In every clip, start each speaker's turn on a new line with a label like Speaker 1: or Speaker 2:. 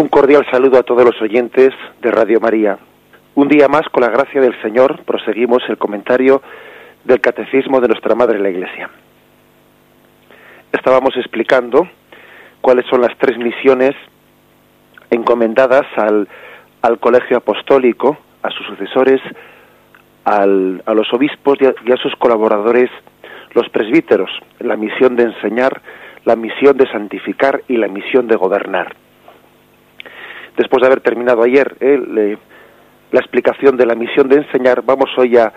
Speaker 1: Un cordial saludo a todos los oyentes de Radio María. Un día más, con la gracia del Señor, proseguimos el comentario del Catecismo de nuestra Madre la Iglesia. Estábamos explicando cuáles son las tres misiones encomendadas al, al Colegio Apostólico, a sus sucesores, al, a los obispos y a, y a sus colaboradores, los presbíteros, la misión de enseñar, la misión de santificar y la misión de gobernar después de haber terminado ayer eh, la explicación de la misión de enseñar, vamos hoy a,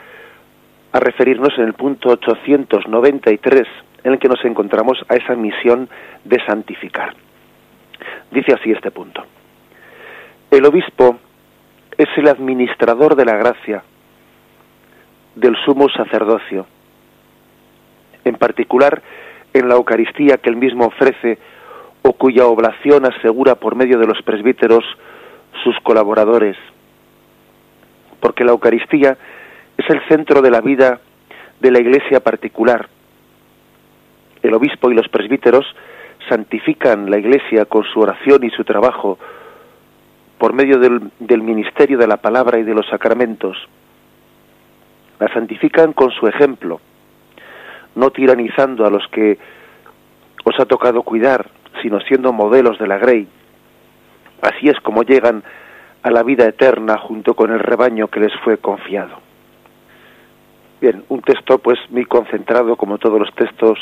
Speaker 1: a referirnos en el punto 893 en el que nos encontramos a esa misión de santificar. Dice así este punto. El obispo es el administrador de la gracia del sumo sacerdocio, en particular en la Eucaristía que él mismo ofrece o cuya oblación asegura por medio de los presbíteros sus colaboradores. Porque la Eucaristía es el centro de la vida de la iglesia particular. El obispo y los presbíteros santifican la iglesia con su oración y su trabajo por medio del, ministerio de la palabra y de los sacramentos. La santifican con su ejemplo, no tiranizando a los que os ha tocado cuidar, sino siendo modelos de la Grey. Así es como llegan a la vida eterna junto con el rebaño que les fue confiado. Bien, un texto pues muy concentrado como todos los textos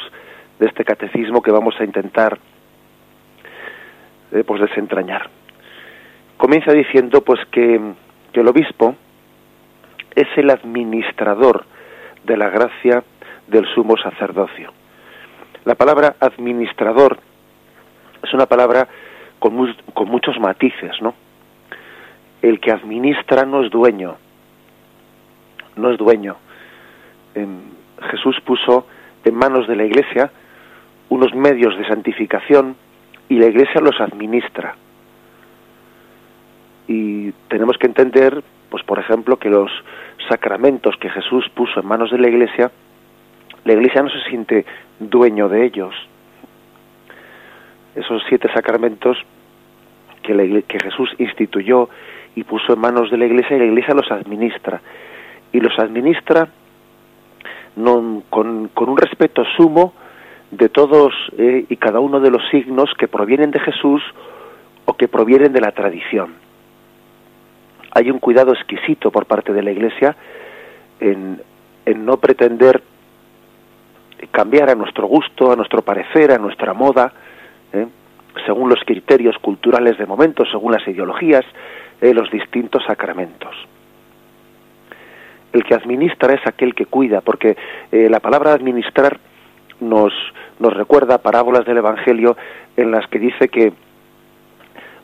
Speaker 1: de este catecismo que vamos a intentar eh, pues desentrañar. Comienza diciendo pues que, que el obispo es el administrador de la gracia del sumo sacerdocio. La palabra administrador es una palabra con, mu con muchos matices, ¿no? El que administra no es dueño, no es dueño. Eh, Jesús puso en manos de la Iglesia unos medios de santificación y la Iglesia los administra. Y tenemos que entender, pues por ejemplo, que los sacramentos que Jesús puso en manos de la Iglesia, la Iglesia no se siente dueño de ellos, esos siete sacramentos que, la, que Jesús instituyó y puso en manos de la Iglesia y la Iglesia los administra. Y los administra con, un respeto sumo de todos eh, y cada uno de los signos que provienen de Jesús o que provienen de la tradición. Hay un cuidado exquisito por parte de la Iglesia en, no pretender cambiar a nuestro gusto, a nuestro parecer, a nuestra moda. Según los criterios culturales de momento, según las ideologías, eh, los distintos sacramentos. El que administra es aquel que cuida, porque eh, la palabra administrar nos, nos recuerda parábolas del Evangelio en las que dice que,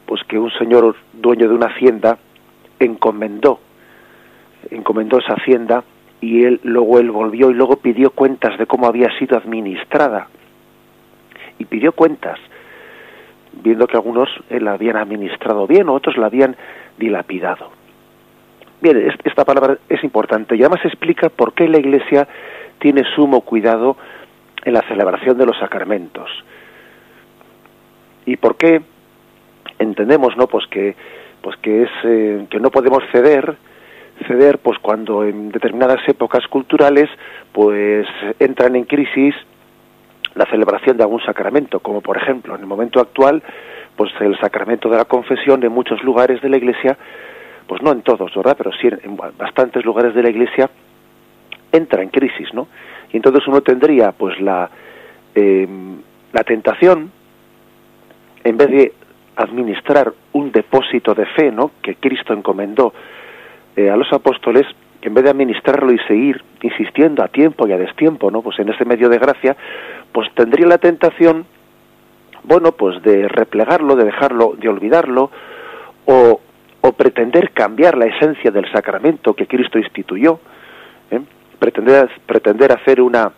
Speaker 1: pues que un señor dueño de una hacienda encomendó, encomendó esa hacienda y él luego él volvió y luego pidió cuentas de cómo había sido administrada y pidió cuentas viendo que algunos eh, la habían administrado bien, otros la habían dilapidado. Bien, esta palabra es importante y además explica por qué la Iglesia tiene sumo cuidado en la celebración de los sacramentos. Y por qué entendemos, ¿no? Pues que, pues que es eh, que no podemos ceder, ceder, pues cuando en determinadas épocas culturales, pues entran en crisis la celebración de algún sacramento, como por ejemplo en el momento actual, pues el sacramento de la confesión en muchos lugares de la Iglesia, pues no en todos, ¿verdad? Pero sí en bastantes lugares de la Iglesia entra en crisis, ¿no? Y entonces uno tendría pues la eh, la tentación en vez de administrar un depósito de fe, ¿no? Que Cristo encomendó eh, a los apóstoles, en vez de administrarlo y seguir insistiendo a tiempo y a destiempo, ¿no? Pues en ese medio de gracia, pues tendría la tentación, bueno, pues de replegarlo, de dejarlo, de olvidarlo, o, o pretender cambiar la esencia del sacramento que Cristo instituyó, ¿eh? pretender, pretender hacer una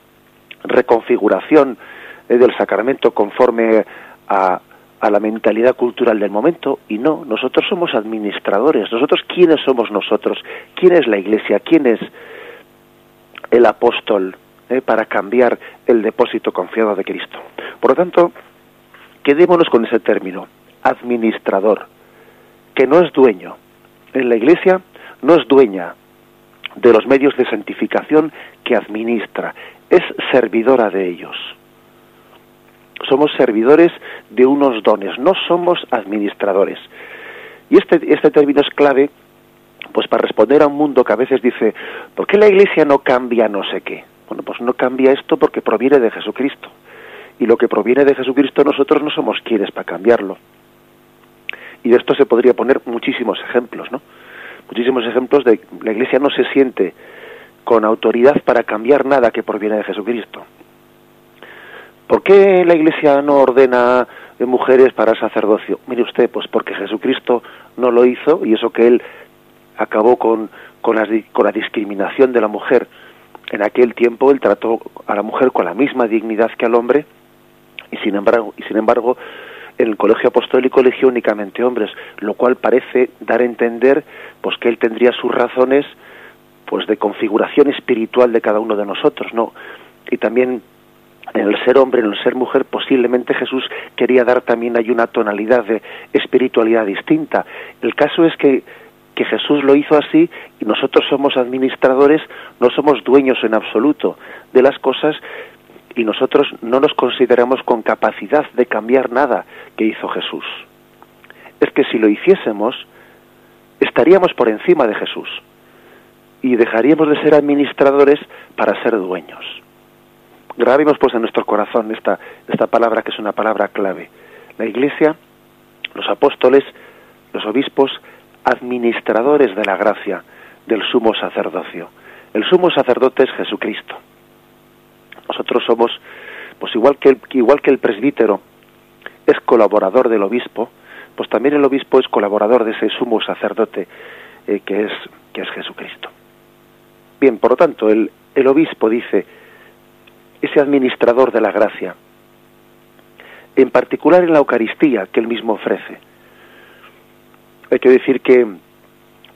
Speaker 1: reconfiguración eh, del sacramento conforme a, a la mentalidad cultural del momento y no, nosotros somos administradores, nosotros quiénes somos nosotros, quién es la iglesia, quién es el apóstol eh, para cambiar el depósito confiado de Cristo. Por lo tanto, quedémonos con ese término, administrador. que no es dueño. En la Iglesia no es dueña de los medios de santificación que administra, es servidora de ellos. Somos servidores de unos dones, no somos administradores. Y este, este término es clave pues para responder a un mundo que a veces dice, ¿por qué la Iglesia no cambia no sé qué? Bueno, pues no cambia esto porque proviene de Jesucristo. Y lo que proviene de Jesucristo nosotros no somos quienes para cambiarlo. Y de esto se podría poner muchísimos ejemplos, ¿no? Muchísimos ejemplos de la Iglesia no se siente con autoridad para cambiar nada que proviene de Jesucristo. ¿Por qué la Iglesia no ordena mujeres para sacerdocio? Mire usted, pues porque Jesucristo no lo hizo y eso que él acabó con, con, la, discriminación de la mujer. En aquel tiempo él trató a la mujer con la misma dignidad que al hombre y sin embargo, y sin embargo el colegio apostólico eligió únicamente hombres, lo cual parece dar a entender pues que él tendría sus razones pues de configuración espiritual de cada uno de nosotros, ¿no? Y también en el ser hombre, en el ser mujer, posiblemente Jesús quería dar también hay una tonalidad de espiritualidad distinta. El caso es que que Jesús lo hizo así y nosotros somos administradores, no somos dueños en absoluto de las cosas y nosotros no nos consideramos con capacidad de cambiar nada que hizo Jesús. Es que si lo hiciésemos, estaríamos por encima de Jesús y dejaríamos de ser administradores para ser dueños. Grabemos pues en nuestro corazón esta, esta palabra que es una palabra clave. La Iglesia, los apóstoles, los obispos administradores de la gracia del sumo sacerdocio. El sumo sacerdote es Jesucristo. Nosotros somos, pues igual que el, igual que el presbítero es colaborador del obispo, pues también el obispo es colaborador de ese sumo sacerdote eh, que, es, que es Jesucristo. Bien, por lo tanto, el, el obispo dice, ese administrador de la gracia, en particular en la Eucaristía que él mismo ofrece, hay que decir que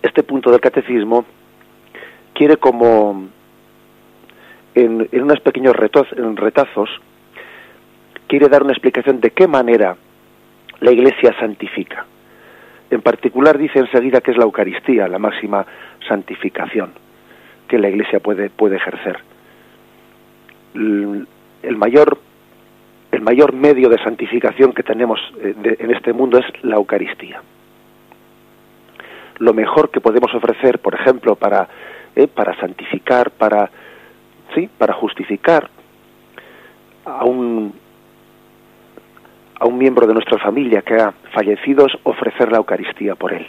Speaker 1: este punto del catecismo quiere como en, unos pequeños retazos quiere dar una explicación de qué manera la Iglesia santifica. En particular dice enseguida que es la Eucaristía la máxima santificación que la Iglesia puede, puede ejercer. El, mayor el mayor medio de santificación que tenemos eh, en este mundo es la Eucaristía lo mejor que podemos ofrecer, por ejemplo, para, eh, para santificar, para, ¿sí? para justificar a un, a un miembro de nuestra familia que ha fallecido es ofrecer la Eucaristía por él.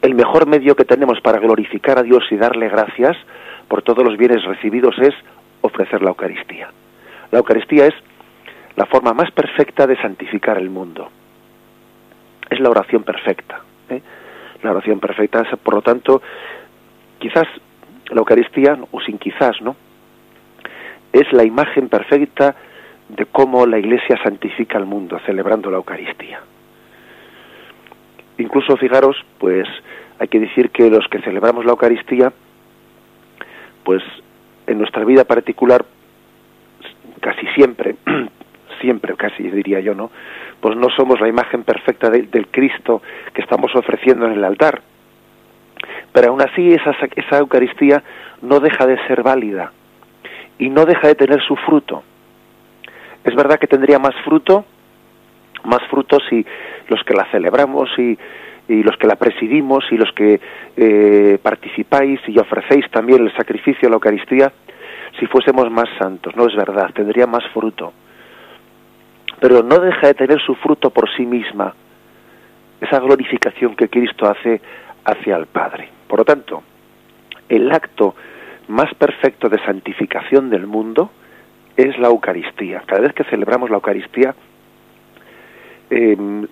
Speaker 1: El mejor medio que tenemos para glorificar a Dios y darle gracias por todos los bienes recibidos es ofrecer la Eucaristía. La Eucaristía es la forma más perfecta de santificar el mundo. Es la oración perfecta. ¿eh? la oración perfecta. Por lo tanto, quizás la Eucaristía, o sin quizás, ¿no? Es la imagen perfecta de cómo la Iglesia santifica al mundo, celebrando la Eucaristía. Incluso, fijaros, pues hay que decir que los que celebramos la Eucaristía, pues en nuestra vida particular, casi siempre, siempre casi diría yo, ¿no? Pues no somos la imagen perfecta del Cristo que estamos ofreciendo en el altar. Pero aún así esa, esa Eucaristía no deja de ser válida y no deja de tener su fruto. Es verdad que tendría más fruto, más fruto si los que la celebramos y, y los que la presidimos y los que eh, participáis y ofrecéis también el sacrificio de la Eucaristía, si fuésemos más santos. No es verdad, tendría más fruto pero no deja de tener su fruto por sí misma, esa glorificación que Cristo hace hacia el Padre. Por lo tanto, el acto más perfecto de santificación del mundo es la Eucaristía. Cada vez que celebramos la Eucaristía, em,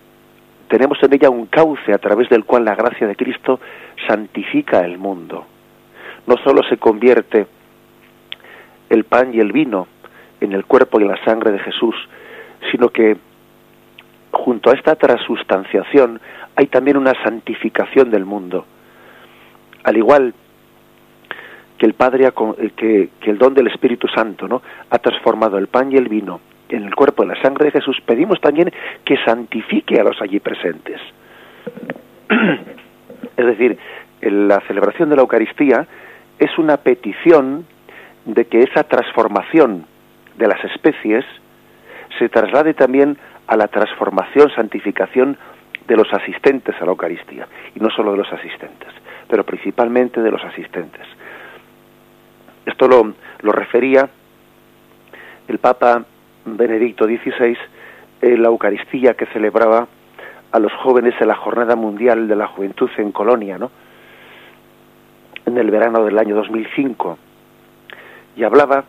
Speaker 1: tenemos en ella un cauce a través del cual la gracia de Cristo santifica el mundo. No solo se convierte el pan y el vino en el cuerpo y la sangre de Jesús, sino que junto a esta transustanciación hay también una santificación del mundo. Al igual que el Padre, eh, que el don del Espíritu Santo, ¿no? ha transformado el pan y el vino en el cuerpo y la sangre de Jesús, pedimos también que santifique a los allí presentes. es decir, la celebración de la Eucaristía es una petición de que esa transformación de las especies se traslade también a la transformación, santificación de los asistentes a la Eucaristía, y no solo de los asistentes, pero principalmente de los asistentes. Esto lo, lo refería el Papa Benedicto XVI en la Eucaristía que celebraba a los jóvenes en la Jornada Mundial de la Juventud en Colonia, ¿no? En el verano del año 2005. Y hablaba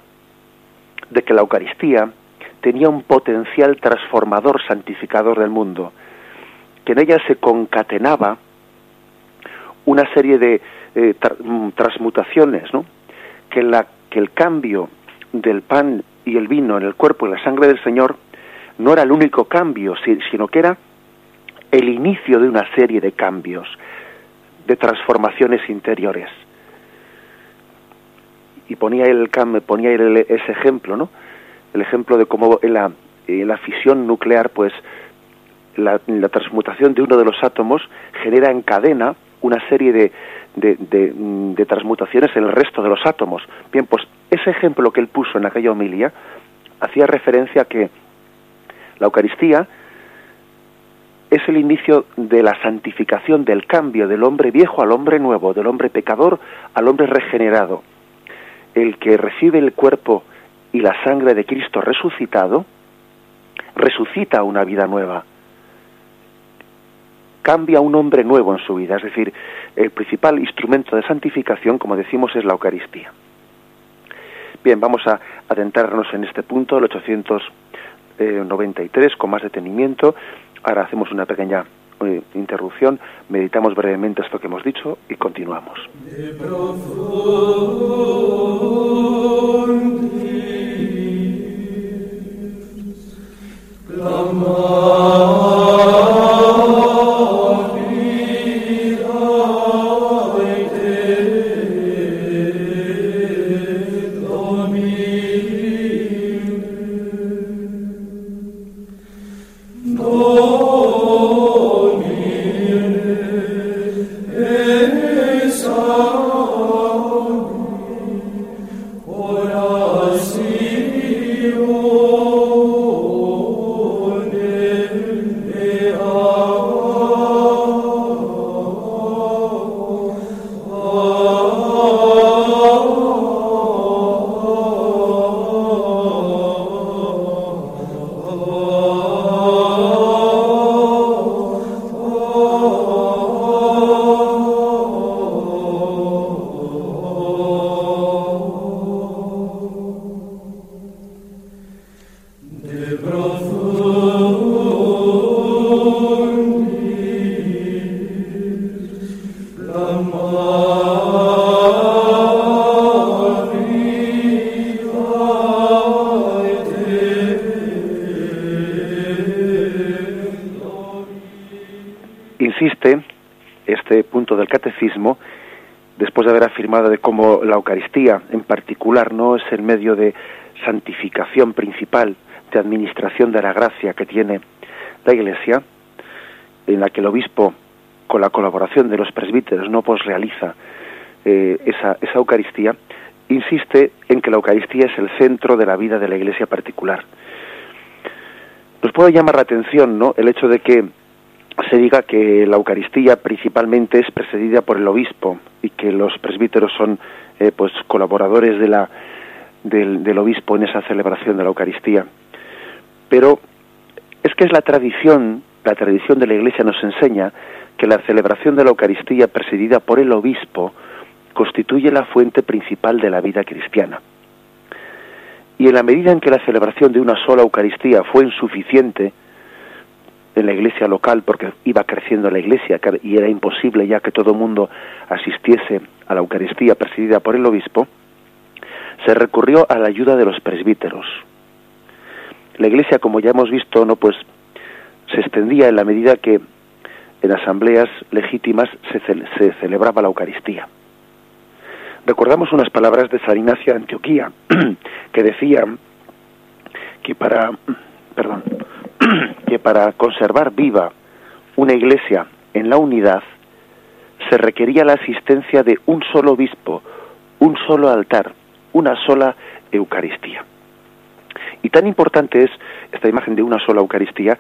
Speaker 1: de que la Eucaristía tenía un potencial transformador, santificador del mundo, que en ella se concatenaba una serie de eh, mm, transmutaciones, ¿no? Que, la, que el cambio del pan y el vino en el cuerpo y la sangre del Señor no era el único cambio, sino que era el inicio de una serie de cambios, de transformaciones interiores. Y ponía él, ponía ese ejemplo, ¿no? El ejemplo de cómo en la, en la fisión nuclear, pues, la, transmutación de uno de los átomos genera en cadena una serie de, de, transmutaciones en el resto de los átomos. Bien, pues ese ejemplo que él puso en aquella homilia hacía referencia a que la Eucaristía es el inicio de la santificación, del cambio del hombre viejo al hombre nuevo, del hombre pecador al hombre regenerado. El que recibe el cuerpo y la sangre de Cristo resucitado, resucita una vida nueva, cambia un hombre nuevo en su vida, es decir, el principal instrumento de santificación, como decimos, es la Eucaristía. Bien, vamos a adentrarnos en este punto, el 893, con más detenimiento. Ahora hacemos una pequeña eh, interrupción, meditamos brevemente esto que hemos dicho y continuamos. de el medio de santificación principal, de administración de la gracia que tiene la Iglesia, en la que el obispo, con la colaboración de los presbíteros, no pues realiza eh, esa, esa Eucaristía, insiste en que la Eucaristía es el centro de la vida de la Iglesia particular. Nos puede llamar la atención ¿no? el hecho de que se diga que la Eucaristía principalmente es precedida por el obispo y que los presbíteros son eh, pues colaboradores de la, del, obispo en esa celebración de la Eucaristía. Pero es que es la tradición, la tradición de la Iglesia nos enseña que la celebración de la Eucaristía presidida por el obispo constituye la fuente principal de la vida cristiana. Y en la medida en que la celebración de una sola Eucaristía fue insuficiente, en la iglesia local porque iba creciendo la iglesia y era imposible ya que todo el mundo asistiese a la Eucaristía presidida por el obispo, se recurrió a la ayuda de los presbíteros. La iglesia, como ya hemos visto, no pues se extendía en la medida que en asambleas legítimas se, se celebraba la Eucaristía. Recordamos unas palabras de San Ignacio de Antioquía que decía que para que para conservar viva una iglesia en la unidad, se requería la asistencia de un solo obispo, un solo altar, una sola Eucaristía. Y tan importante es esta imagen de una sola Eucaristía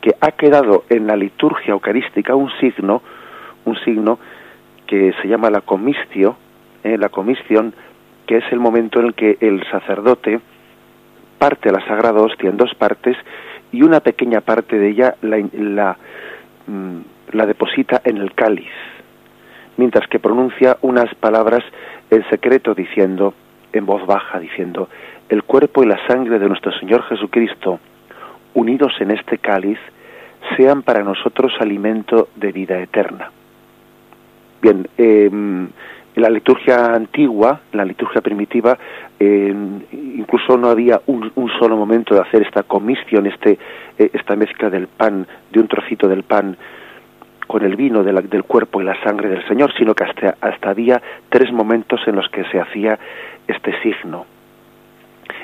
Speaker 1: que ha quedado en la liturgia eucarística un signo, un signo que se llama la comicio, eh, la comisión, que es el momento en que el sacerdote parte la sagrada hostia en dos partes y una pequeña parte de ella la, la, mm, la deposita en el cáliz, mientras que pronuncia unas palabras en secreto diciendo, en voz baja, diciendo, el cuerpo y la sangre de nuestro Señor Jesucristo, unidos en este cáliz, sean para nosotros alimento de vida eterna. Bien, em, en la liturgia antigua, en la liturgia primitiva, em, incluso no había un, solo momento de hacer esta comisión, este, eh, esta mezcla del pan, de un trocito del pan con el vino del cuerpo y la sangre del Señor, sino que hasta, hasta había tres momentos en los que se hacía este signo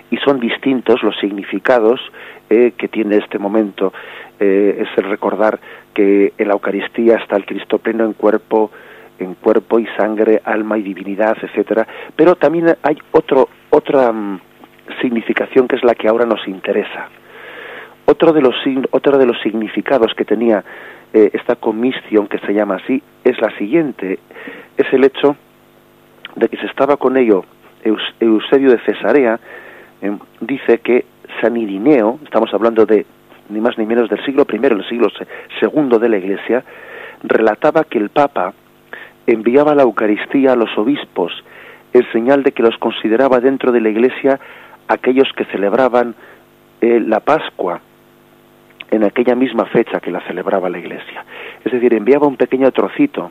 Speaker 1: y son distintos los significados eh, que tiene este momento. Eh, es el recordar que en la Eucaristía está el Cristo pleno en cuerpo, en cuerpo y sangre, alma y divinidad, etcétera. Pero también hay otro, otra mm, significación que es la que ahora nos interesa. Otro de los, de los significados que tenía eh, esta comisión, que se llama así, es la siguiente. Es el hecho de que se estaba con ello Eusebio de Cesarea, Em, dice que San Irineo, estamos hablando de ni más ni menos del siglo I, el siglo II de la Iglesia, relataba que el Papa enviaba la Eucaristía a los obispos en señal de que los consideraba dentro de la Iglesia aquellos que celebraban eh, la Pascua en aquella misma fecha que la celebraba la Iglesia. Es decir, enviaba un pequeño trocito,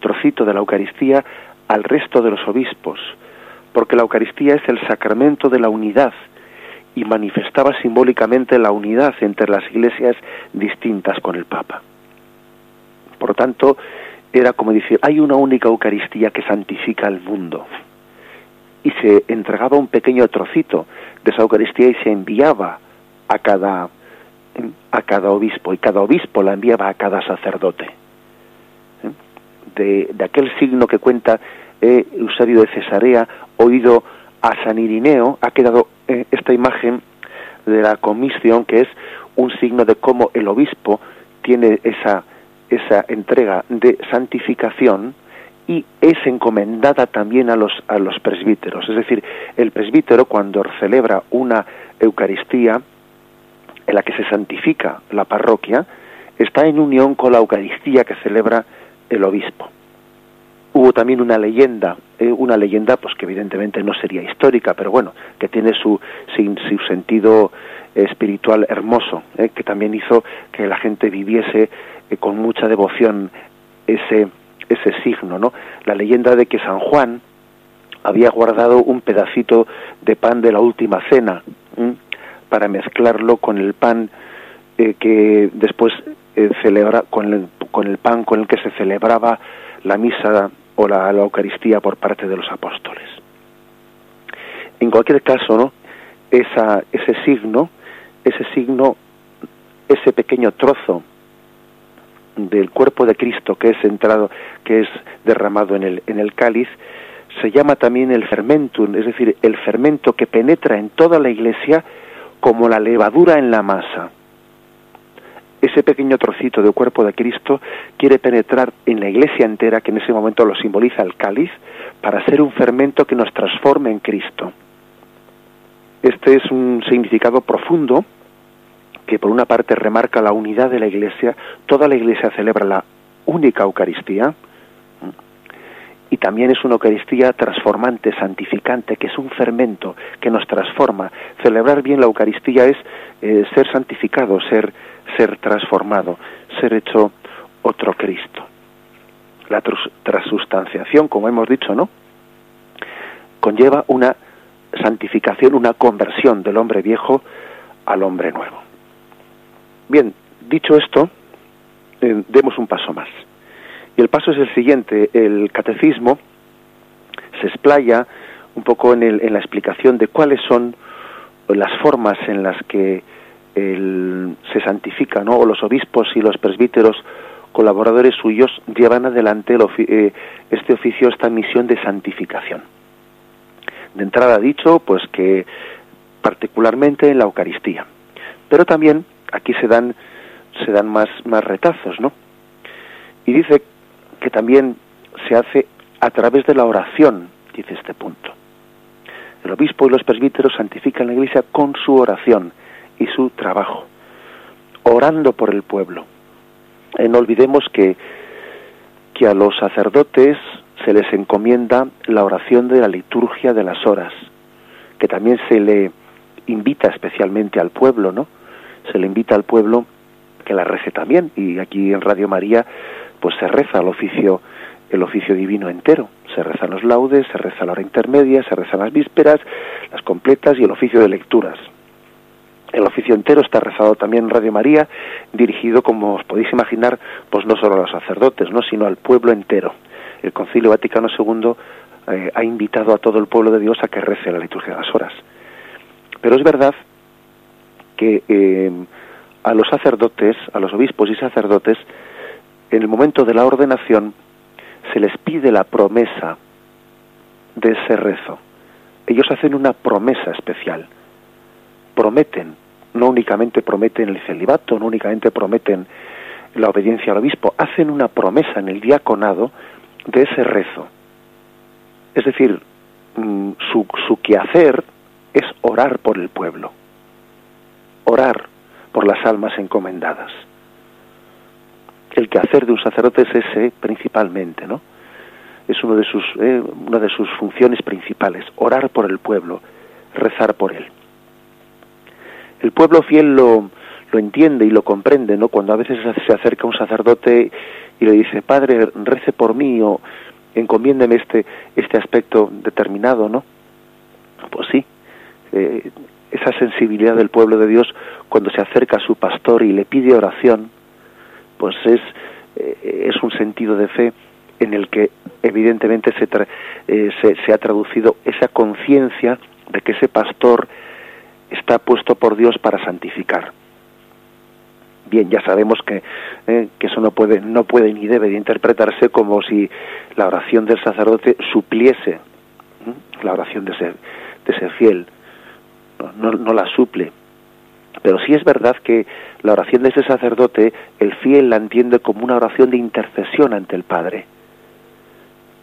Speaker 1: trocito de la Eucaristía al resto de los obispos, porque la Eucaristía es el sacramento de la unidad y manifestaba simbólicamente la unidad entre las iglesias distintas con el Papa. Por tanto, era como decir, hay una única Eucaristía que santifica al mundo. Y se entregaba un pequeño trocito de esa Eucaristía y se enviaba a cada, a cada obispo, y cada obispo la enviaba a cada sacerdote. ¿Eh? De, de aquel signo que cuenta eh, Eusebio de Cesarea, oído a San Irineo, ha quedado eh, esta imagen de la comisión que es un signo de cómo el obispo tiene esa, esa entrega de santificación y es encomendada también a los, a los presbíteros. Es decir, el presbítero cuando celebra una Eucaristía en la que se santifica la parroquia, está en unión con la Eucaristía que celebra el obispo hubo también una leyenda, eh, una leyenda pues que evidentemente no sería histórica, pero bueno, que tiene su, su, sentido espiritual hermoso, eh, que también hizo que la gente viviese eh, con mucha devoción ese, ese signo, ¿no? La leyenda de que San Juan había guardado un pedacito de pan de la última cena para mezclarlo con el pan que después celebra con el, con el pan con el que se celebraba la misa o la, Eucaristía por parte de los apóstoles. En cualquier caso, ¿no? Esa, ese signo, ese signo, ese pequeño trozo del cuerpo de Cristo que es entrado, que es derramado en el, en el cáliz, se llama también el fermentum, es decir, el fermento que penetra en toda la iglesia como la levadura en la masa ese pequeño trocito del cuerpo de Cristo quiere penetrar en la iglesia entera, que en ese momento lo simboliza el cáliz, para ser un fermento que nos transforme en Cristo. Este es un significado profundo que por una parte remarca la unidad de la iglesia, toda la iglesia celebra la única Eucaristía, y también es una Eucaristía transformante, santificante, que es un fermento que nos transforma. Celebrar bien la Eucaristía es eh, ser santificado, ser ser transformado, ser hecho otro Cristo. La transustanciación, como hemos dicho, ¿no? Conlleva una santificación, una conversión del hombre viejo al hombre nuevo. Bien, dicho esto, eh, demos un paso más. Y el paso es el siguiente, el catecismo se explaya un poco en, en la explicación de cuáles son las formas en las que se santifica, ¿no? O los obispos y los presbíteros colaboradores suyos llevan adelante eh, este oficio, esta misión de santificación. De entrada dicho, pues que particularmente en la Eucaristía, pero también aquí se dan se dan más más retazos, ¿no? Y dice que también se hace a través de la oración, dice este punto. El obispo y los presbíteros santifican la iglesia con su oración y su trabajo, orando por el pueblo. Y no olvidemos que, que a los sacerdotes se les encomienda la oración de la liturgia de las horas, que también se le invita especialmente al pueblo, ¿no? Se le invita al pueblo que la rece también, y aquí en Radio María pues se reza el oficio el oficio divino entero. Se rezan los laudes, se reza la hora intermedia, se rezan las vísperas, las completas y el oficio de lecturas. El oficio entero está rezado también en Radio María, dirigido, como os podéis imaginar, pues no solo a los sacerdotes, no, sino al pueblo entero. El Concilio Vaticano II eh, ha invitado a todo el pueblo de Dios a que rece la liturgia de las horas. Pero es verdad que eh, a los sacerdotes, a los obispos y sacerdotes, en el momento de la ordenación, se les pide la promesa de ese rezo. Ellos hacen una promesa especial. Prometen, no únicamente prometen el celibato, no únicamente prometen la obediencia al obispo, hacen una promesa en el diaconado de ese rezo. Es decir, mm, su, su quehacer es orar por el pueblo, orar por las almas encomendadas el quehacer de un sacerdote es ese principalmente, ¿no? Es uno de sus, eh, una de sus funciones principales, orar por el pueblo, rezar por él. El pueblo fiel lo, lo entiende y lo comprende, ¿no? Cuando a veces se acerca un sacerdote y le dice, Padre, rece por mí o encomiéndeme este, este aspecto determinado, ¿no? Pues sí, eh, esa sensibilidad del pueblo de Dios cuando se acerca a su pastor y le pide oración, pues es, eh, es un sentido de fe en el que evidentemente se, eh, se, se, ha traducido esa conciencia de que ese pastor está puesto por Dios para santificar. Bien, ya sabemos que, eh, que eso no puede, no puede ni debe de interpretarse como si la oración del sacerdote supliese la oración de ser, de ser fiel. No, no, no la suple, pero sí es verdad que la oración de ese sacerdote, el fiel la entiende como una oración de intercesión ante el Padre.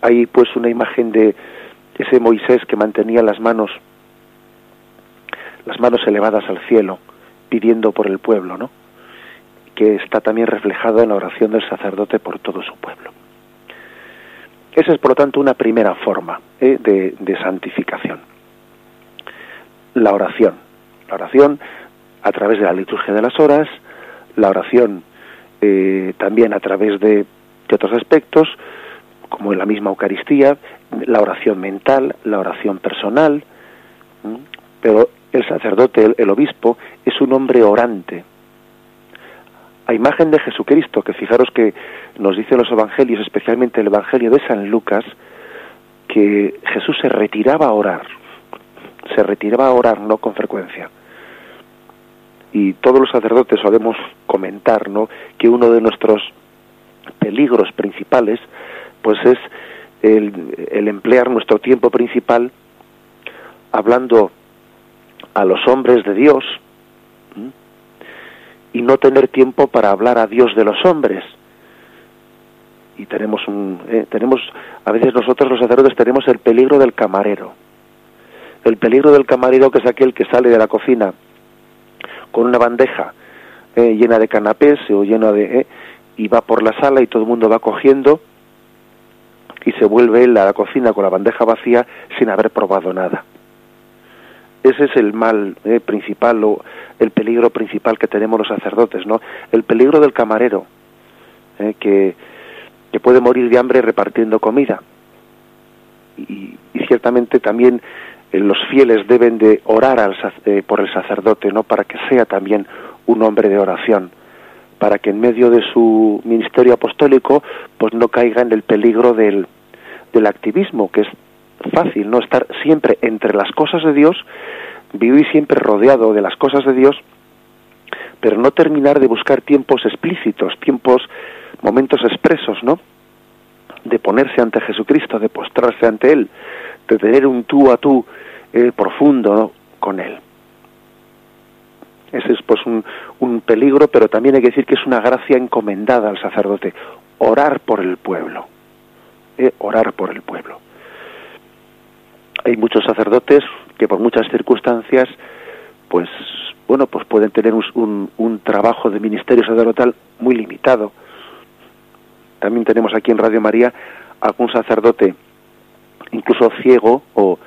Speaker 1: Hay pues una imagen de ese Moisés que mantenía las manos las manos elevadas al cielo, pidiendo por el pueblo, ¿no? Que está también reflejado en la oración del sacerdote por todo su pueblo. Esa es, por lo tanto, una primera forma ¿eh? de, de santificación. La oración. La oración a través de la liturgia de las horas, la oración eh, también a través de, otros aspectos, como en la misma Eucaristía, la oración mental, la oración personal, pero el sacerdote, el, obispo, es un hombre orante. A imagen de Jesucristo, que fijaros que nos dice los evangelios, especialmente el Evangelio de San Lucas, que Jesús se retiraba a orar, se retiraba a orar no con frecuencia y todos los sacerdotes solemos comentar ¿no? que uno de nuestros peligros principales pues es el, emplear nuestro tiempo principal hablando a los hombres de Dios y no tener tiempo para hablar a Dios de los hombres. Y tenemos un eh, tenemos a veces nosotros los sacerdotes tenemos el peligro del camarero. El peligro del camarero que es aquel que sale de la cocina con una bandeja eh, llena de canapés o llena de... Eh, y va por la sala y todo el mundo va cogiendo y se vuelve él a la cocina con la bandeja vacía sin haber probado nada. Ese es el mal eh, principal o el peligro principal que tenemos los sacerdotes, ¿no? El peligro del camarero, que, que puede morir de hambre repartiendo comida. Y, y ciertamente también eh, los fieles deben de orar al, eh, por el sacerdote, ¿no? Para que sea también un hombre de oración, para que en medio de su ministerio apostólico, pues no caiga en el peligro del, del activismo, que es fácil, ¿no? Estar siempre entre las cosas de Dios, vivir siempre rodeado de las cosas de Dios, pero no terminar de buscar tiempos explícitos, tiempos, momentos expresos, ¿no? De ponerse ante Jesucristo, de postrarse ante Él, de tener un tú a tú eh, profundo con Él. Ese es pues un, un peligro, pero también hay que decir que es una gracia encomendada al sacerdote, orar por el pueblo, eh, orar por el pueblo. Hay muchos sacerdotes que por muchas circunstancias, pues bueno, pues pueden tener un, un, trabajo de ministerio sacerdotal muy limitado. También tenemos aquí en Radio María algún sacerdote, incluso ciego o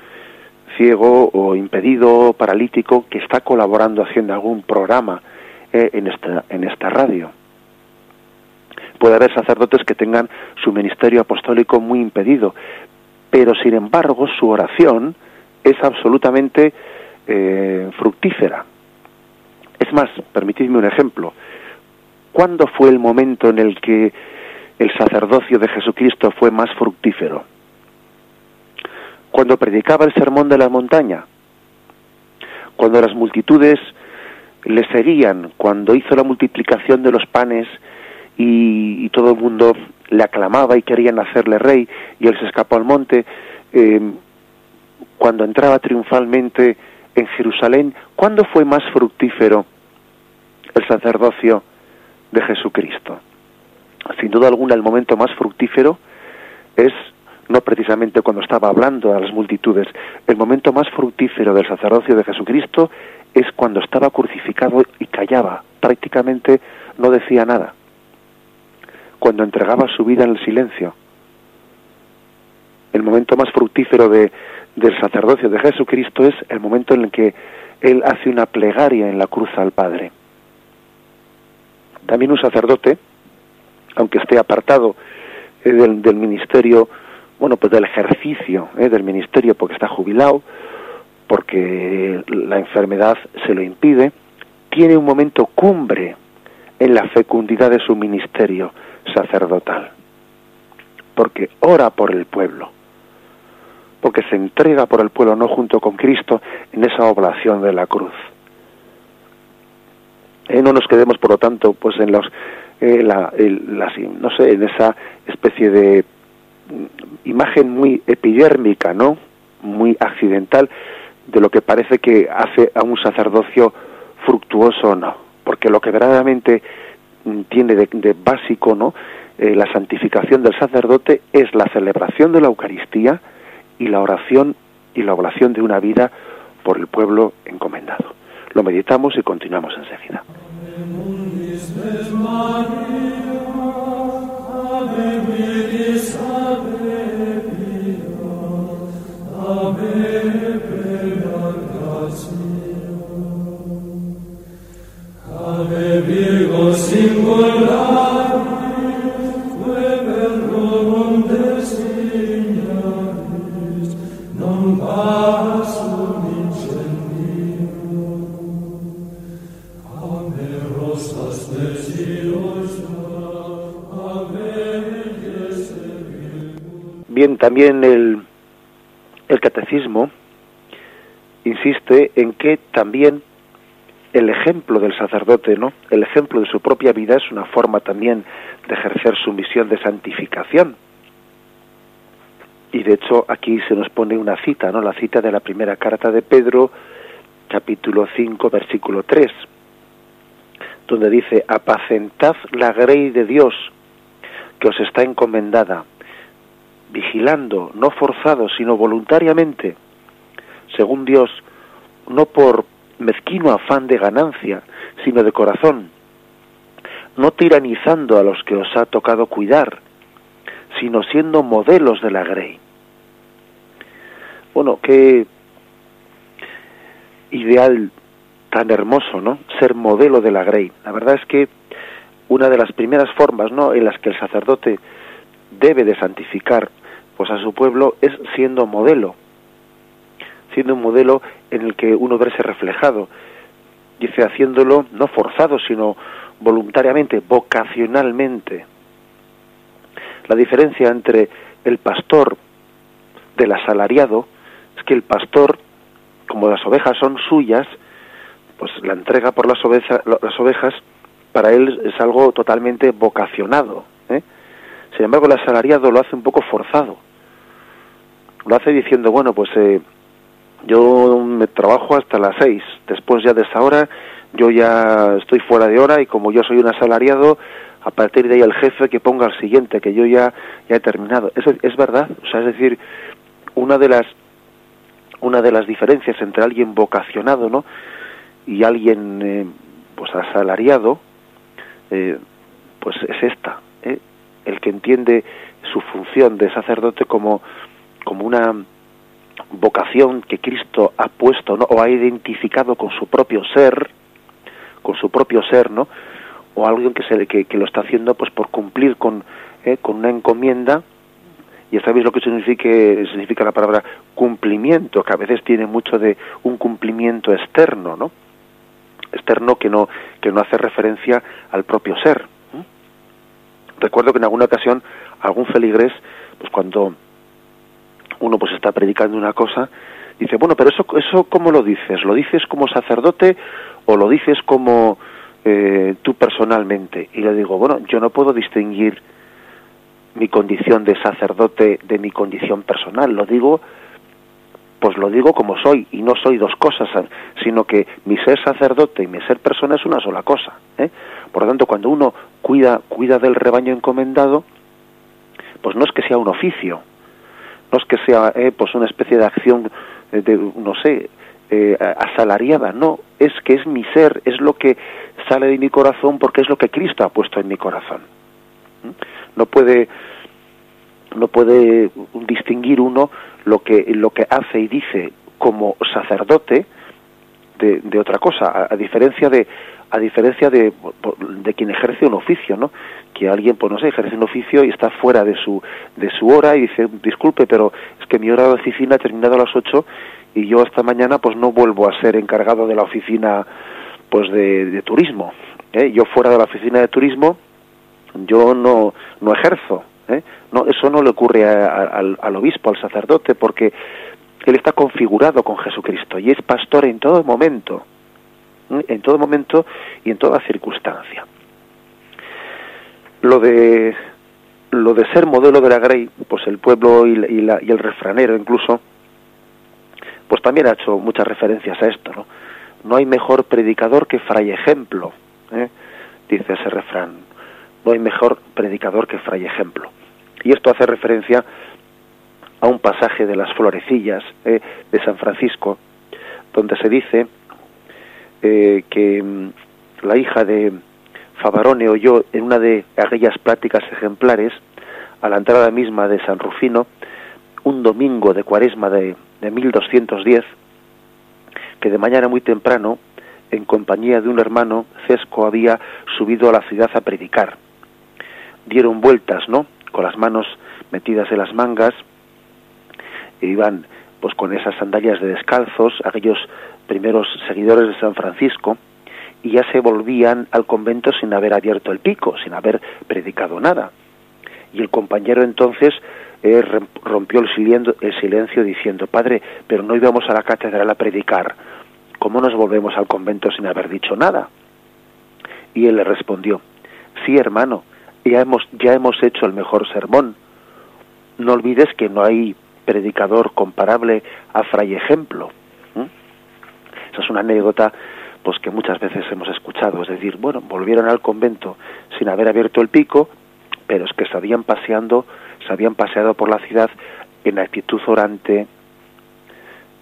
Speaker 1: ciego o impedido, paralítico, que está colaborando haciendo algún programa eh, en, esta, en esta radio. Puede haber sacerdotes que tengan su ministerio apostólico muy impedido, pero sin embargo su oración es absolutamente eh, fructífera. Es más, permitidme un ejemplo. ¿Cuándo fue el momento en el que el sacerdocio de Jesucristo fue más fructífero? Cuando predicaba el sermón de la montaña, cuando las multitudes le seguían, cuando hizo la multiplicación de los panes y, todo el mundo le aclamaba y querían hacerle rey y él se escapó al monte, eh, cuando entraba triunfalmente en Jerusalén, ¿cuándo fue más fructífero el sacerdocio de Jesucristo? Sin duda alguna el momento más fructífero es no precisamente cuando estaba hablando a las multitudes, el momento más fructífero del sacerdocio de Jesucristo es cuando estaba crucificado y callaba, prácticamente no decía nada, cuando entregaba su vida en el silencio. El momento más fructífero de, del sacerdocio de Jesucristo es el momento en el que Él hace una plegaria en la cruz al Padre. También un sacerdote, aunque esté apartado eh, del, ministerio, bueno, pues del ejercicio eh, del ministerio porque está jubilado, porque la enfermedad se lo impide, tiene un momento cumbre en la fecundidad de su ministerio sacerdotal, porque ora por el pueblo porque se entrega por el pueblo, no junto con Cristo, en esa oblación de la cruz. Eh, no nos quedemos, por lo tanto, pues en los, eh, la, no sé, en esa especie de imagen muy epidérmica, ¿no? Muy accidental de lo que parece que hace a un sacerdocio fructuoso o no, porque lo que verdaderamente tiene de, básico, ¿no? Eh, la santificación del sacerdote es la celebración de la Eucaristía, y la oración y la oblación de una vida por el pueblo encomendado. Lo meditamos y continuamos enseguida. Bien, también el, el catecismo insiste en que también el ejemplo del sacerdote, ¿no? El ejemplo de su propia vida es una forma también de ejercer su misión de santificación. Y de hecho aquí se nos pone una cita, ¿no? La cita de la primera carta de Pedro, capítulo 5, versículo 3, donde dice, apacentad la grey de Dios que os está encomendada vigilando, no forzado, sino voluntariamente, según Dios, no por mezquino afán de ganancia, sino de corazón, no tiranizando a los que os ha tocado cuidar, sino siendo modelos de la grey. Bueno, qué ideal tan hermoso, ¿no? Ser modelo de la grey. La verdad es que una de las primeras formas, ¿no? En las que el sacerdote debe de santificar pues a su pueblo es siendo modelo, siendo un modelo en el que uno verse reflejado. Dice haciéndolo no forzado, sino voluntariamente, vocacionalmente. La diferencia entre el pastor del asalariado es que el pastor, como las ovejas son suyas, pues la entrega por las, las ovejas para él es algo totalmente vocacionado. ¿eh? Sin embargo, el asalariado lo hace un poco forzado. Lo hace diciendo, bueno, pues eh, yo me trabajo hasta las seis, después ya de esa hora yo ya estoy fuera de hora y como yo soy un asalariado, a partir de ahí el jefe que ponga el siguiente, que yo ya, ya he terminado. Eso es verdad, o sea, es decir, una de las una de las diferencias entre alguien vocacionado, ¿no? y alguien eh, pues asalariado, eh, pues es esta. El que entiende su función de sacerdote como, como una vocación que Cristo ha puesto ¿no? o ha identificado con su propio ser, con su propio ser, ¿no? o alguien que, se, que, que lo está haciendo pues por cumplir con, ¿eh? con una encomienda y sabéis lo que significa, significa la palabra cumplimiento, que a veces tiene mucho de un cumplimiento externo, ¿no? Externo que no, que no hace referencia al propio ser. Recuerdo que en alguna ocasión algún feligrés, pues cuando uno pues está predicando una cosa, dice, bueno, pero eso, eso ¿cómo lo dices? ¿Lo dices como sacerdote o lo dices como eh, tú personalmente? Y le digo, bueno, yo no puedo distinguir mi condición de sacerdote de mi condición personal, lo digo pues lo digo como soy y no soy dos cosas, sino que mi ser sacerdote y mi ser persona es una sola cosa. ¿eh? Por lo tanto, cuando uno cuida cuida del rebaño encomendado, pues no es que sea un oficio, no es que sea eh, pues una especie de acción eh, de no sé eh, asalariada, no, es que es mi ser, es lo que sale de mi corazón porque es lo que Cristo ha puesto en mi corazón. No puede no puede distinguir uno lo que lo que hace y dice como sacerdote de, de otra cosa, a, diferencia de a diferencia de, de quien ejerce un oficio, ¿no? Que alguien, pues no sé, ejerce un oficio y está fuera de su de su hora y dice, disculpe, pero es que mi hora de oficina ha terminado a las 8 y yo esta mañana pues no vuelvo a ser encargado de la oficina pues de, de turismo. ¿eh? Yo fuera de la oficina de turismo yo no, no ejerzo. ¿Eh? No, eso no le ocurre al, al obispo, al sacerdote, porque él está configurado con Jesucristo y es pastor en todo momento, ¿eh? en todo momento y en toda circunstancia. Lo de lo de ser modelo de la Grey, pues el pueblo y, y, la, y el refranero incluso, pues también ha hecho muchas referencias a esto, ¿no? No hay mejor predicador que fray ejemplo, ¿eh? dice ese refrán no hay mejor predicador que fray ejemplo. Y esto hace referencia a un pasaje de las florecillas eh, de San Francisco, donde se dice eh, que mm, la hija de Favarone oyó en una de aquellas pláticas ejemplares, a la entrada misma de San Rufino, un domingo de cuaresma de, de 1210, que de mañana muy temprano, en compañía de un hermano, Cesco había subido a la ciudad a predicar dieron vueltas, ¿no? Con las manos metidas en las mangas, e iban pues con esas sandalias de descalzos, aquellos primeros seguidores de San Francisco, y ya se volvían al convento sin haber abierto el pico, sin haber predicado nada. Y el compañero entonces eh, rompió el silencio, el silencio diciendo, Padre, pero no íbamos a la catedral a predicar, ¿cómo nos volvemos al convento sin haber dicho nada? Y él le respondió, sí, hermano, ya hemos, ya hemos hecho el mejor sermón. No olvides que no hay predicador comparable a Fray Ejemplo. Esa es una anécdota pues que muchas veces hemos escuchado, es decir, bueno, volvieron al convento sin haber abierto el pico, pero es que se habían paseando, se habían paseado por la ciudad en actitud orante,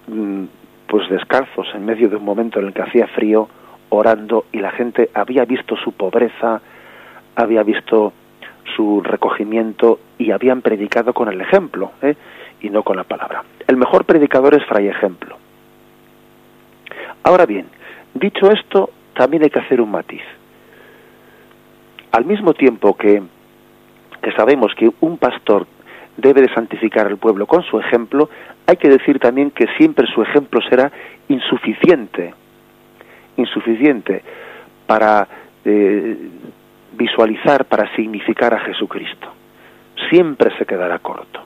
Speaker 1: mm, pues descalzos, en medio de un momento en el que hacía frío, orando, y la gente había visto su pobreza, había visto su recogimiento y habían predicado con el ejemplo ¿eh? y no con la palabra. El mejor predicador es Fray Ejemplo. Ahora bien, dicho esto, también hay que hacer un matiz. Al mismo tiempo que, sabemos que un pastor debe de santificar al pueblo con su ejemplo, hay que decir también que siempre su ejemplo será insuficiente, insuficiente para eh, visualizar, para significar a Jesucristo. Siempre se quedará corto,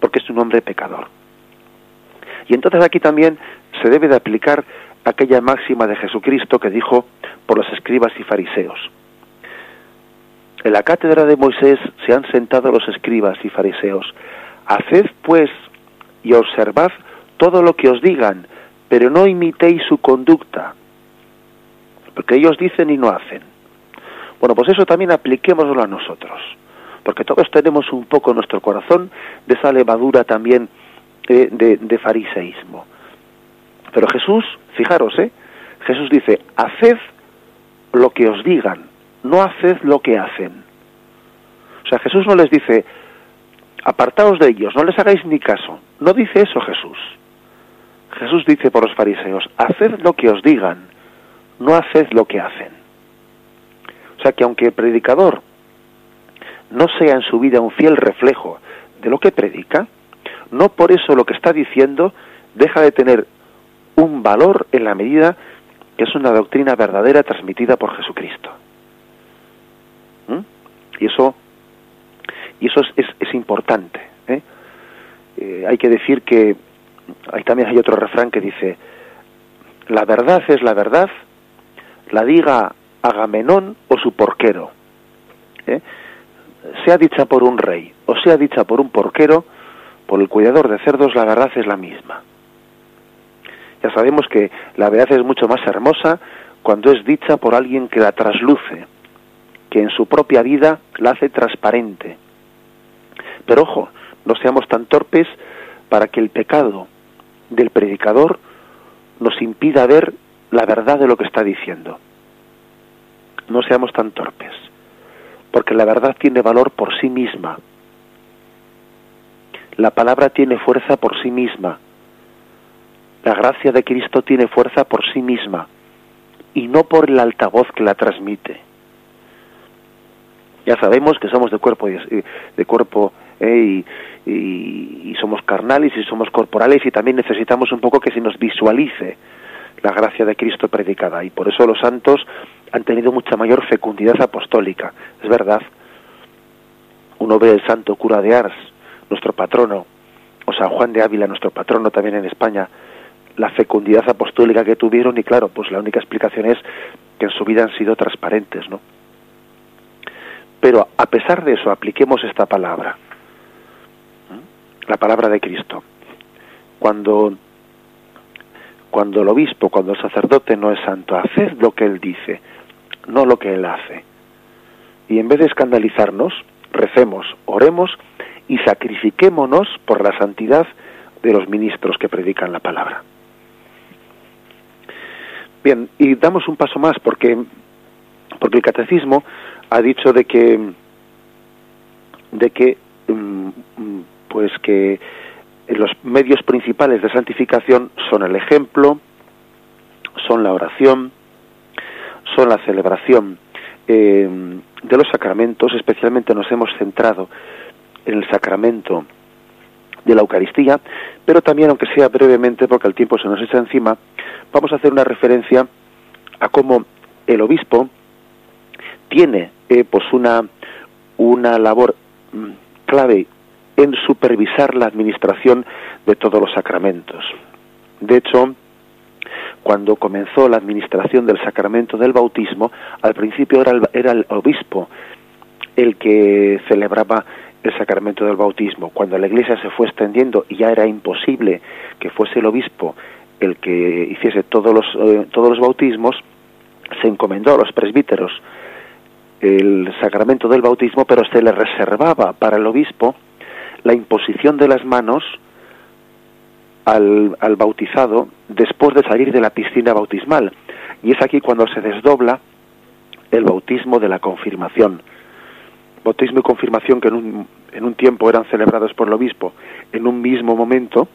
Speaker 1: porque es un hombre pecador. Y entonces aquí también se debe de aplicar aquella máxima de Jesucristo que dijo por los escribas y fariseos. en la cátedra de Moisés se han sentado los escribas y fariseos. Haced pues y observad todo lo que os digan, pero no imitéis su conducta, porque ellos dicen y no hacen. Bueno, pues eso también apliquémoslo a nosotros, porque todos tenemos un poco en nuestro corazón de esa levadura también eh, de, de fariseísmo. Pero Jesús, fijaros, ¿eh? Jesús dice, haced lo que os digan, no haced lo que hacen. O sea, Jesús no les dice, apartaos de ellos, no les hagáis ni caso. No dice eso Jesús. Jesús dice por los fariseos, haced lo que os digan, no haced lo que hacen. Sea que aunque el predicador no sea en su vida un fiel reflejo de lo que predica, no por eso lo que está diciendo deja de tener un valor en la medida que es una doctrina verdadera transmitida por Jesucristo. ¿Mm? Y eso, y eso es, es, importante. ¿eh? Eh, hay que decir que ahí también hay otro refrán que dice, la verdad es la verdad, la diga Agamenón o su porquero. ¿eh? Sea dicha por un rey o sea dicha por un porquero, por el cuidador de cerdos, la verdad es la misma. Ya sabemos que la verdad es mucho más hermosa cuando es dicha por alguien que la trasluce, que en su propia vida la hace transparente. Pero ojo, no seamos tan torpes para que el pecado del predicador nos impida ver la verdad de lo que está diciendo. No seamos tan torpes, porque la verdad tiene valor por sí misma. La palabra tiene fuerza por sí misma la gracia de Cristo tiene fuerza por sí misma y no por el altavoz que la transmite. Ya sabemos que somos de cuerpo, eh, de cuerpo eh, y, somos carnales y somos corporales y también necesitamos un poco que se nos visualice la gracia de Cristo predicada y por eso los santos han tenido mucha mayor fecundidad apostólica. Es verdad. Uno ve el santo cura de Ars, nuestro patrono, o San Juan de Ávila, nuestro patrono también en España, la fecundidad apostólica que tuvieron y claro, pues la única explicación es que en su vida han sido transparentes, ¿no? Pero a pesar de eso, apliquemos esta palabra, la palabra de Cristo. Cuando cuando el obispo, cuando el sacerdote no es santo, haced lo que él dice, no lo que él hace. Y en vez de escandalizarnos, recemos, oremos y sacrifiquémonos por la santidad de los ministros que predican la palabra. Bien, y damos un paso más porque, porque el catecismo ha dicho de que, de que, mm, pues que los medios principales de santificación son el ejemplo, son la oración, son la celebración eh, de los sacramentos, especialmente nos hemos centrado en el sacramento de la Eucaristía, pero también, aunque sea brevemente, porque el tiempo se nos echa encima, vamos a hacer una referencia a cómo el obispo tiene eh, pues una, una labor mm, clave en supervisar la administración de todos los sacramentos. De hecho, cuando comenzó la administración del sacramento del bautismo, al principio era el, era el obispo el que celebraba el sacramento del bautismo. Cuando la iglesia se fue extendiendo y ya era imposible que fuese el obispo el que hiciese todos los, eh, todos los bautismos, se encomendó a los presbíteros el sacramento del bautismo, pero se le reservaba para el obispo la imposición de las manos al, al bautizado después de salir de la piscina bautismal. Y es aquí cuando se desdobla el bautismo de la confirmación bautismo y confirmación que en un, en un tiempo eran celebrados por el obispo en un mismo momento,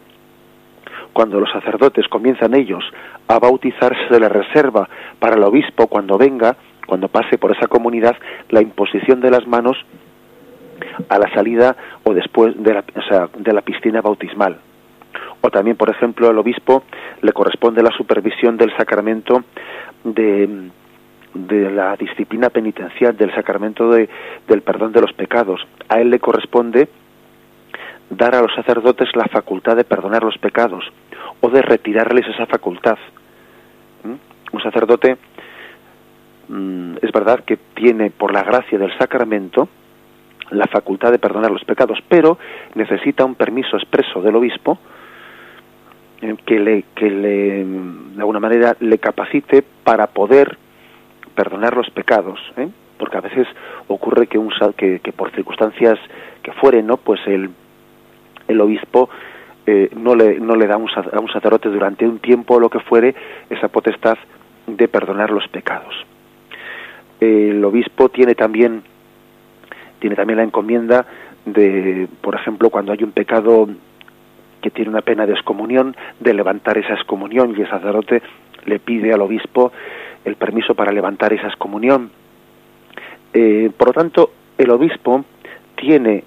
Speaker 1: cuando los sacerdotes comienzan ellos a bautizarse, se les reserva para el obispo cuando venga, cuando pase por esa comunidad, la imposición de las manos a la salida o después de la, o sea, de la piscina bautismal. O también, por ejemplo, al obispo le corresponde la supervisión del sacramento de, de la disciplina penitencial, del sacramento de, del perdón de los pecados. A él le corresponde dar a los sacerdotes la facultad de perdonar los pecados o de retirarles esa facultad. ¿Mm? Un sacerdote mm, es verdad que tiene por la gracia del sacramento la facultad de perdonar los pecados, pero necesita un permiso expreso del obispo eh, que le que le de alguna manera le capacite para poder perdonar los pecados, ¿eh? porque a veces ocurre que un que, que por circunstancias que fueren, no, pues el el obispo eh, no le no le da a un sacerdote durante un tiempo o lo que fuere esa potestad de perdonar los pecados. El obispo tiene también tiene también la encomienda de, por ejemplo, cuando hay un pecado que tiene una pena de excomunión, de levantar esa excomunión y el sacerdote le pide al obispo el permiso para levantar esa excomunión. Eh, por lo tanto, el obispo tiene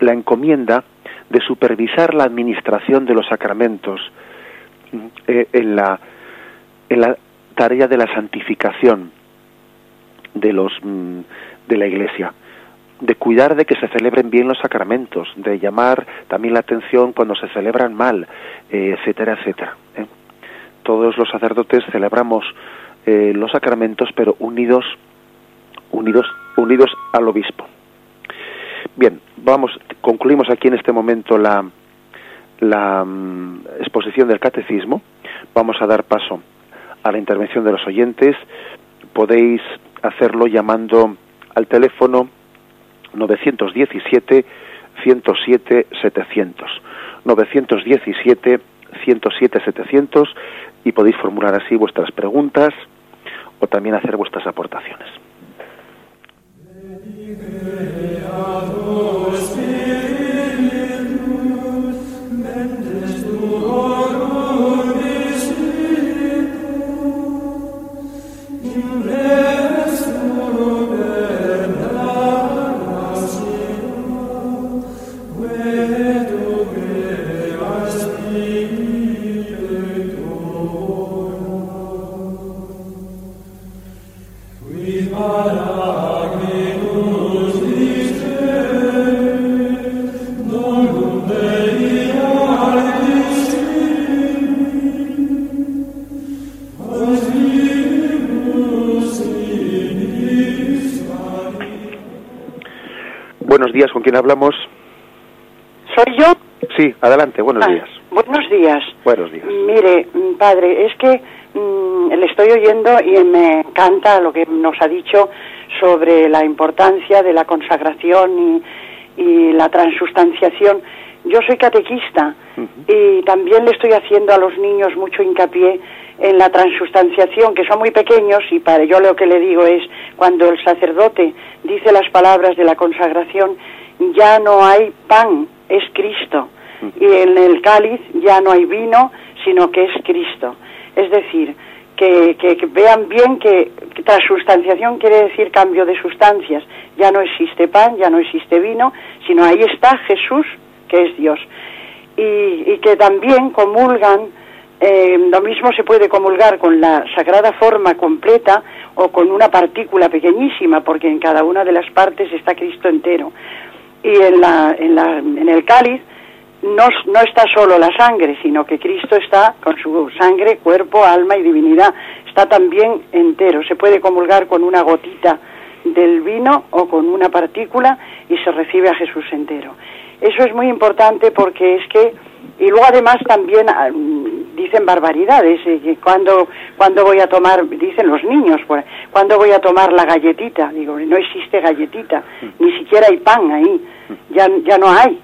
Speaker 1: la encomienda de supervisar la administración de los sacramentos eh, en, la, en la tarea de la santificación de los mm, de la Iglesia de cuidar de que se celebren bien los sacramentos, de llamar también la atención cuando se celebran mal, eh, etcétera, etcétera. ¿eh? Todos los sacerdotes celebramos eh, los sacramentos, pero unidos, unidos, unidos al obispo. Bien, vamos, concluimos aquí en este momento la, la mm, exposición del catecismo. Vamos a dar paso a la intervención de los oyentes. Podéis hacerlo llamando al teléfono 917 107 700. 917 107 700 y podéis formular así vuestras preguntas o también hacer vuestras aportaciones. Quién hablamos?
Speaker 2: ¿Soy yo?
Speaker 1: Sí, adelante, buenos ah, días.
Speaker 2: Buenos días.
Speaker 1: Buenos días.
Speaker 2: Mire, mm, padre, es que mm, le estoy oyendo y me encanta lo que nos ha dicho sobre la importancia de la consagración y, y la transustanciación. Yo soy catequista y también le estoy haciendo a los niños mucho hincapié en la transustanciación, que son muy pequeños, y para yo lo que le digo es, cuando el sacerdote dice las palabras de la consagración, ya no hay pan, es Cristo. Y en el cáliz ya no hay vino, sino que es Cristo. Es decir, que, que, vean bien que, transustanciación quiere decir cambio de sustancias. Ya no existe pan, ya no existe vino, sino ahí está Jesús, que es Dios. Y, y que también comulgan eh, lo mismo se puede comulgar con la sagrada forma completa o con una partícula pequeñísima, porque en cada una de las partes está Cristo entero. Y en, la, en, la, en el cáliz no, no está solo la sangre, sino que Cristo está con su sangre, cuerpo, alma y divinidad. Está también entero. Se puede comulgar con una gotita del vino o con una partícula y se recibe a Jesús entero. Eso es muy importante porque es que y luego además también ah, dicen barbaridades eh, cuando cuando voy a tomar dicen los niños cuando voy a tomar la galletita digo no existe galletita ni siquiera hay pan ahí ya ya no hay.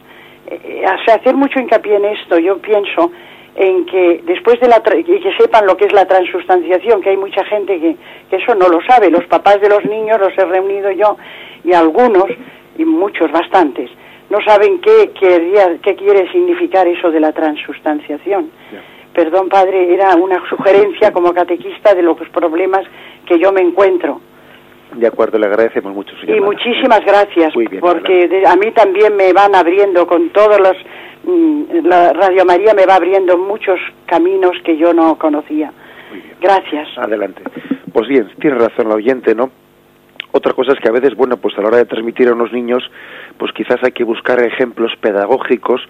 Speaker 2: Eh, hacer mucho hincapié en esto yo pienso en que después de la y que sepan lo que es la transustanciación que hay mucha gente que eso no lo sabe los papás de los niños los he reunido yo y algunos y muchos bastantes no saben qué, qué quiere significar eso de la transustanciación. Perdón, padre, era una sugerencia como catequista de los problemas que yo me encuentro.
Speaker 1: De acuerdo, le agradecemos mucho.
Speaker 2: Y muchísimas gracias, porque a mí también me van abriendo con todos los... Mm, la Radio María me va abriendo muchos caminos que yo no conocía. Gracias.
Speaker 1: Adelante. Pues bien, tiene razón la oyente, ¿no? Otra cosa es que a veces, bueno, pues a la hora de transmitir a unos niños, pues quizás hay que buscar ejemplos pedagógicos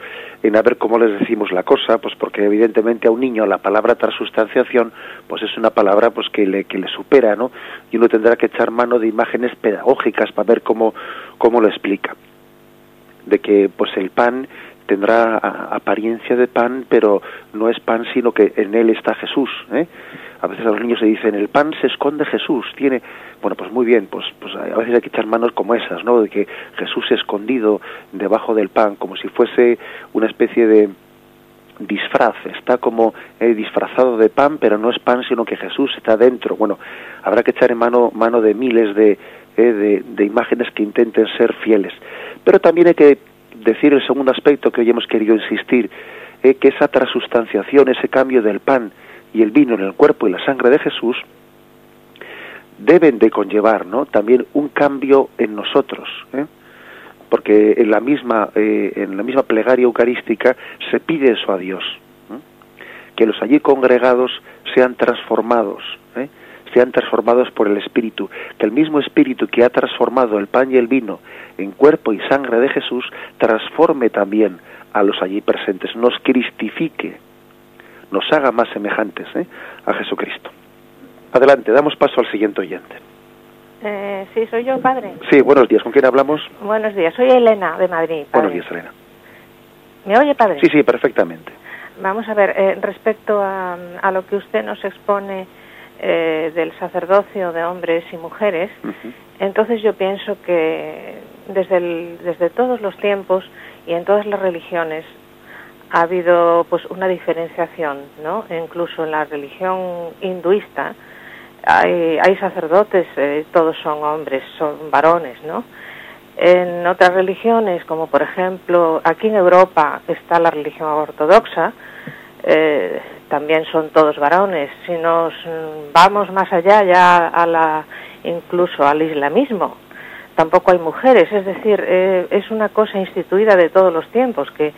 Speaker 1: en a ver cómo les decimos la cosa, pues porque evidentemente a un niño la palabra transustanciación pues es una palabra pues que le, que le supera, ¿no? Y uno tendrá que echar mano de imágenes pedagógicas para ver cómo, cómo lo explica. De que pues el pan tendrá apariencia de pan, pero no es pan, sino que en él está Jesús. ¿eh? A veces a los niños se dicen, el pan se esconde Jesús, tiene... Bueno, pues muy bien, pues, pues a veces hay que echar manos como esas, ¿no? De que Jesús escondido debajo del pan, como si fuese una especie de disfraz, está como eh, disfrazado de pan, pero no es pan, sino que Jesús está dentro. Bueno, habrá que echar en mano, mano de miles de, eh, de, de imágenes que intenten ser fieles. Pero también hay que decir el segundo aspecto que hoy hemos querido insistir, eh, que esa transustanciación, ese cambio del pan y el vino en el cuerpo y la sangre de Jesús, deben de conllevar ¿no? también un cambio en nosotros. ¿eh? porque en la misma eh, en la misma plegaria eucarística se pide eso a Dios que los allí congregados sean transformados ¿eh? Sean transformados por el Espíritu que el mismo Espíritu que ha transformado el pan y el vino en cuerpo y sangre de Jesús transforme también a los allí presentes nos cristifique nos haga más semejantes ¿eh? a Jesucristo adelante damos paso al siguiente oyente
Speaker 3: eh, sí, soy yo, padre.
Speaker 1: Sí, buenos días. ¿Con quién hablamos?
Speaker 3: Buenos días. Soy Elena, de Madrid. Padre.
Speaker 1: Buenos días, Elena.
Speaker 3: ¿Me oye, padre?
Speaker 1: Sí, sí, perfectamente.
Speaker 3: Vamos a ver, eh, respecto a, a, lo que usted nos expone eh, del sacerdocio de hombres y mujeres, uh -huh. entonces yo pienso que desde, el, desde todos los tiempos y en todas las religiones ha habido pues una diferenciación, ¿no? Incluso en la religión hinduista, hay, hay sacerdotes, eh, todos son hombres, son varones, ¿no? En otras religiones, como por ejemplo aquí en Europa está la religión ortodoxa, eh, también son todos varones. Si nos vamos más allá ya a la, incluso al islamismo, tampoco hay mujeres. Es decir, eh, es una cosa instituida de todos los tiempos que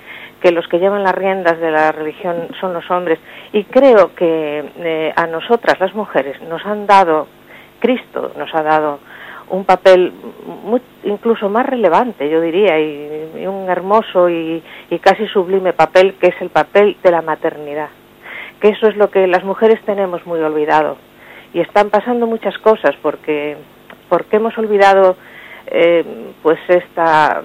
Speaker 3: los que llevan las riendas de la religión son los hombres. Y creo que eh, a nosotras, las mujeres, nos han dado, Cristo nos ha dado un papel incluso más relevante, yo diría, y, un hermoso y, casi sublime papel, que es el papel de la maternidad. Que eso es lo que las mujeres tenemos muy olvidado. Y están pasando muchas cosas porque, porque hemos olvidado eh, pues esta,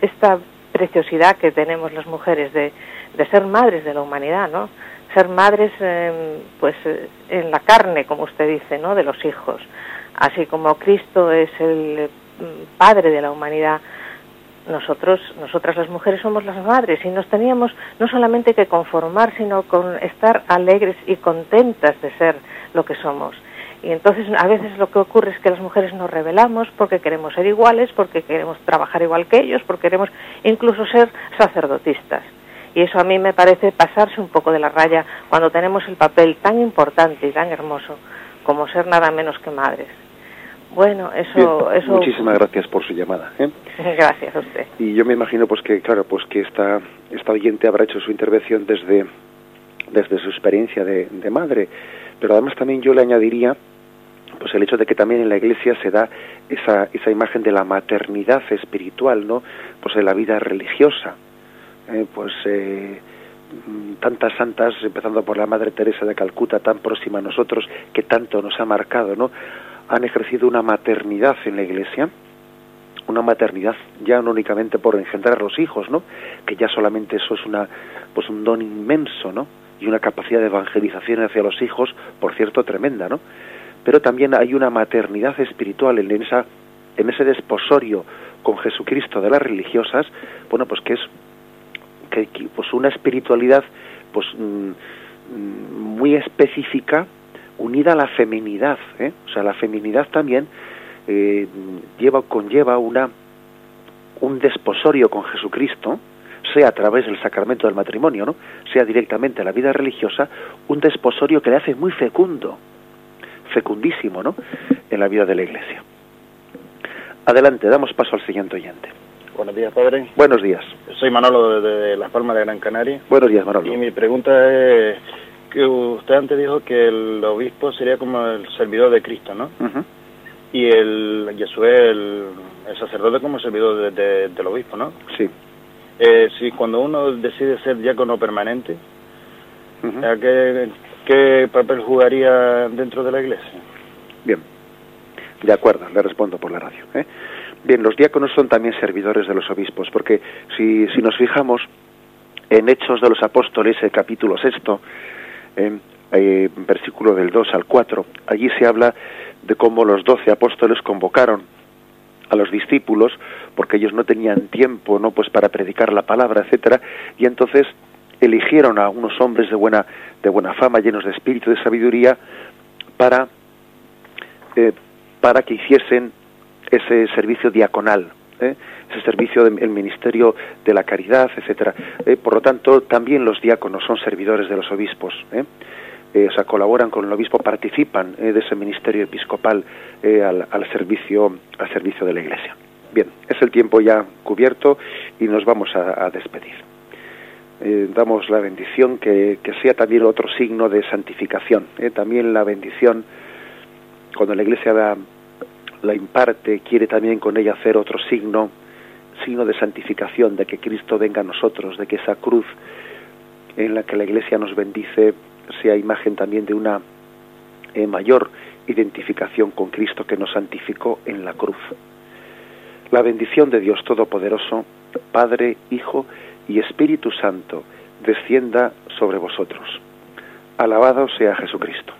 Speaker 3: esta preciosidad que tenemos las mujeres de, de ser madres de la humanidad, ¿no? Ser madres, eh, pues, en la carne, como usted dice, ¿no? De los hijos. Así como Cristo es el padre de la humanidad, nosotros, nosotras las mujeres somos las madres y nos teníamos no solamente que conformar, sino con estar alegres y contentas de ser lo que somos. Y entonces a veces lo que ocurre es que las mujeres nos rebelamos porque queremos ser iguales, porque queremos trabajar igual que ellos, porque queremos incluso ser sacerdotistas. Y eso a mí me parece pasarse un poco de la raya cuando tenemos el papel tan importante y tan hermoso como ser nada menos que madres. Bueno, eso,
Speaker 1: Bien,
Speaker 3: eso.
Speaker 1: Muchísimas gracias por su llamada. ¿eh?
Speaker 3: Gracias a usted.
Speaker 1: Y yo me imagino, pues que, claro, pues que esta, esta oyente habrá hecho su intervención desde, desde su experiencia de, de madre. Pero además también yo le añadiría pues el hecho de que también en la iglesia se da esa, esa imagen de la maternidad espiritual, ¿no? Pues en la vida religiosa. Eh, pues eh, tantas santas, empezando por la Madre Teresa de Calcuta, tan próxima a nosotros, que tanto nos ha marcado, ¿no? Han ejercido una maternidad en la iglesia, una maternidad ya no únicamente por engendrar los hijos, ¿no? Que ya solamente eso es una, pues un don inmenso, ¿no? Y una capacidad de evangelización hacia los hijos, por cierto, tremenda, ¿no? pero también hay una maternidad espiritual en esa en ese desposorio con Jesucristo de las religiosas bueno pues que es que, pues una espiritualidad pues mm, muy específica unida a la feminidad ¿eh? o sea la feminidad también eh, lleva conlleva una un desposorio con Jesucristo sea a través del sacramento del matrimonio no sea directamente a la vida religiosa un desposorio que le hace muy fecundo fecundísimo ¿no? en la vida de la Iglesia. Adelante, damos paso al siguiente oyente.
Speaker 4: Buenos días, padre.
Speaker 1: Buenos días.
Speaker 4: Soy Manolo de, de Las Palmas de Gran Canaria.
Speaker 1: Buenos días, Manolo.
Speaker 4: Y mi pregunta es que usted antes dijo que el obispo sería como el servidor de Cristo, ¿no?
Speaker 1: Uh -huh.
Speaker 4: y el Yesué, el, el sacerdote como servidor de, del obispo, ¿no?
Speaker 1: Sí.
Speaker 4: Eh, si cuando uno decide ser diácono permanente, ¿qué, ¿qué papel jugaría dentro de la iglesia?
Speaker 1: Bien, de acuerdo, le respondo por la radio. ¿eh? Bien, los diáconos son también servidores de los obispos, porque si, si nos fijamos en Hechos de los Apóstoles, el capítulo sexto, eh, versículo del 2 al 4, allí se habla de cómo los doce apóstoles convocaron a los discípulos porque ellos no tenían tiempo no pues para predicar la palabra etcétera y entonces eligieron a unos hombres de buena de buena fama llenos de espíritu de sabiduría para eh, para que hiciesen ese servicio diaconal ¿eh? ese servicio del ministerio de la caridad etcétera eh, por lo tanto también los diáconos son servidores de los obispos ¿eh? Eh, o sea, colaboran con el obispo, participan eh, de ese ministerio episcopal eh, al, al, servicio, al servicio de la Iglesia. Bien, es el tiempo ya cubierto y nos vamos a, a despedir. damos la bendición que, que, sea también otro signo de santificación. También la bendición, cuando la Iglesia la, la imparte, quiere también con ella hacer otro signo, signo de santificación, de que Cristo venga a nosotros, de que esa cruz en la que la Iglesia nos bendice sea imagen también de una eh, mayor identificación con Cristo que nos santificó en la cruz. La bendición de Dios Todopoderoso, Padre, Hijo y Espíritu Santo, descienda sobre vosotros. Alabado sea Jesucristo.